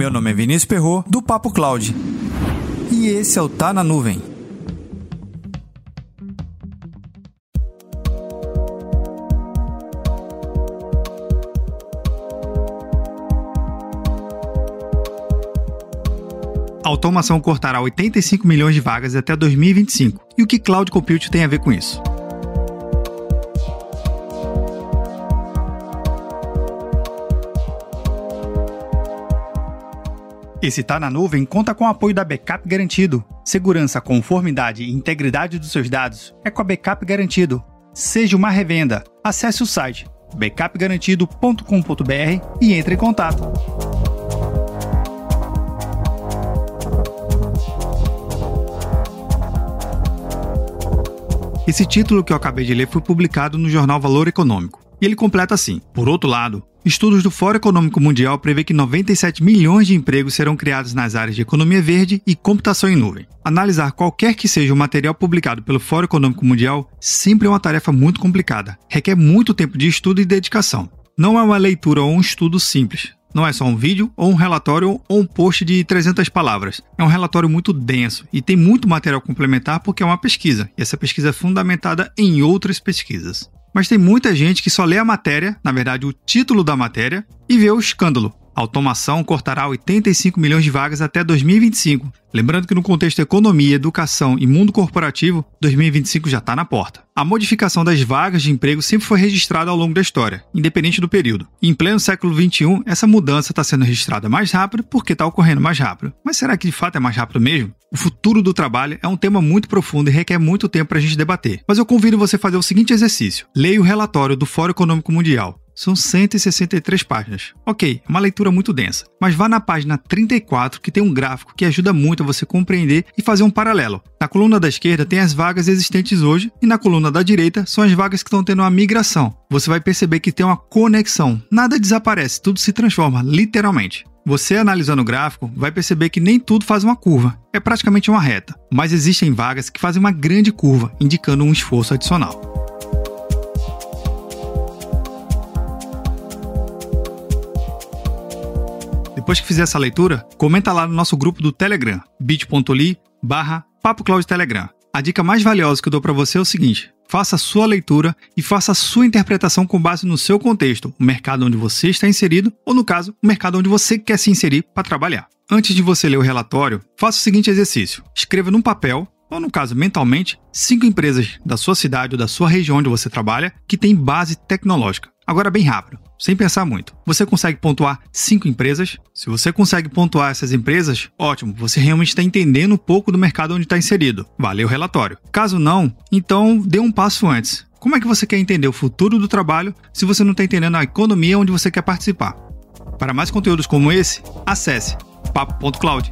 Meu nome é Vinícius Perro do Papo Cloud. E esse é o Tá na Nuvem. A automação cortará 85 milhões de vagas até 2025. E o que cloud computing tem a ver com isso? Esse Tá na Nuvem conta com o apoio da Backup Garantido. Segurança, conformidade e integridade dos seus dados é com a Backup Garantido. Seja uma revenda. Acesse o site backupgarantido.com.br e entre em contato. Esse título que eu acabei de ler foi publicado no jornal Valor Econômico. E ele completa assim: Por outro lado, estudos do Fórum Econômico Mundial prevê que 97 milhões de empregos serão criados nas áreas de economia verde e computação em nuvem. Analisar qualquer que seja o material publicado pelo Fórum Econômico Mundial sempre é uma tarefa muito complicada, requer muito tempo de estudo e dedicação. Não é uma leitura ou um estudo simples. Não é só um vídeo, ou um relatório, ou um post de 300 palavras. É um relatório muito denso e tem muito material complementar porque é uma pesquisa, e essa pesquisa é fundamentada em outras pesquisas. Mas tem muita gente que só lê a matéria, na verdade o título da matéria, e vê o escândalo. A automação cortará 85 milhões de vagas até 2025. Lembrando que no contexto economia, educação e mundo corporativo, 2025 já está na porta. A modificação das vagas de emprego sempre foi registrada ao longo da história, independente do período. Em pleno século XXI, essa mudança está sendo registrada mais rápido porque está ocorrendo mais rápido. Mas será que de fato é mais rápido mesmo? O futuro do trabalho é um tema muito profundo e requer muito tempo para a gente debater. Mas eu convido você a fazer o seguinte exercício: leia o relatório do Fórum Econômico Mundial. São 163 páginas. Ok, é uma leitura muito densa, mas vá na página 34 que tem um gráfico que ajuda muito a você compreender e fazer um paralelo. Na coluna da esquerda tem as vagas existentes hoje e na coluna da direita são as vagas que estão tendo uma migração. Você vai perceber que tem uma conexão. Nada desaparece, tudo se transforma, literalmente. Você analisando o gráfico vai perceber que nem tudo faz uma curva, é praticamente uma reta, mas existem vagas que fazem uma grande curva, indicando um esforço adicional. Depois que fizer essa leitura, comenta lá no nosso grupo do Telegram, bit.ly barra Telegram. A dica mais valiosa que eu dou para você é o seguinte: faça a sua leitura e faça a sua interpretação com base no seu contexto, o mercado onde você está inserido, ou no caso, o mercado onde você quer se inserir para trabalhar. Antes de você ler o relatório, faça o seguinte exercício: escreva num papel ou no caso mentalmente, cinco empresas da sua cidade ou da sua região onde você trabalha que têm base tecnológica. Agora, bem rápido, sem pensar muito. Você consegue pontuar cinco empresas? Se você consegue pontuar essas empresas, ótimo, você realmente está entendendo um pouco do mercado onde está inserido. Valeu o relatório. Caso não, então dê um passo antes. Como é que você quer entender o futuro do trabalho se você não está entendendo a economia onde você quer participar? Para mais conteúdos como esse, acesse papo.cloud.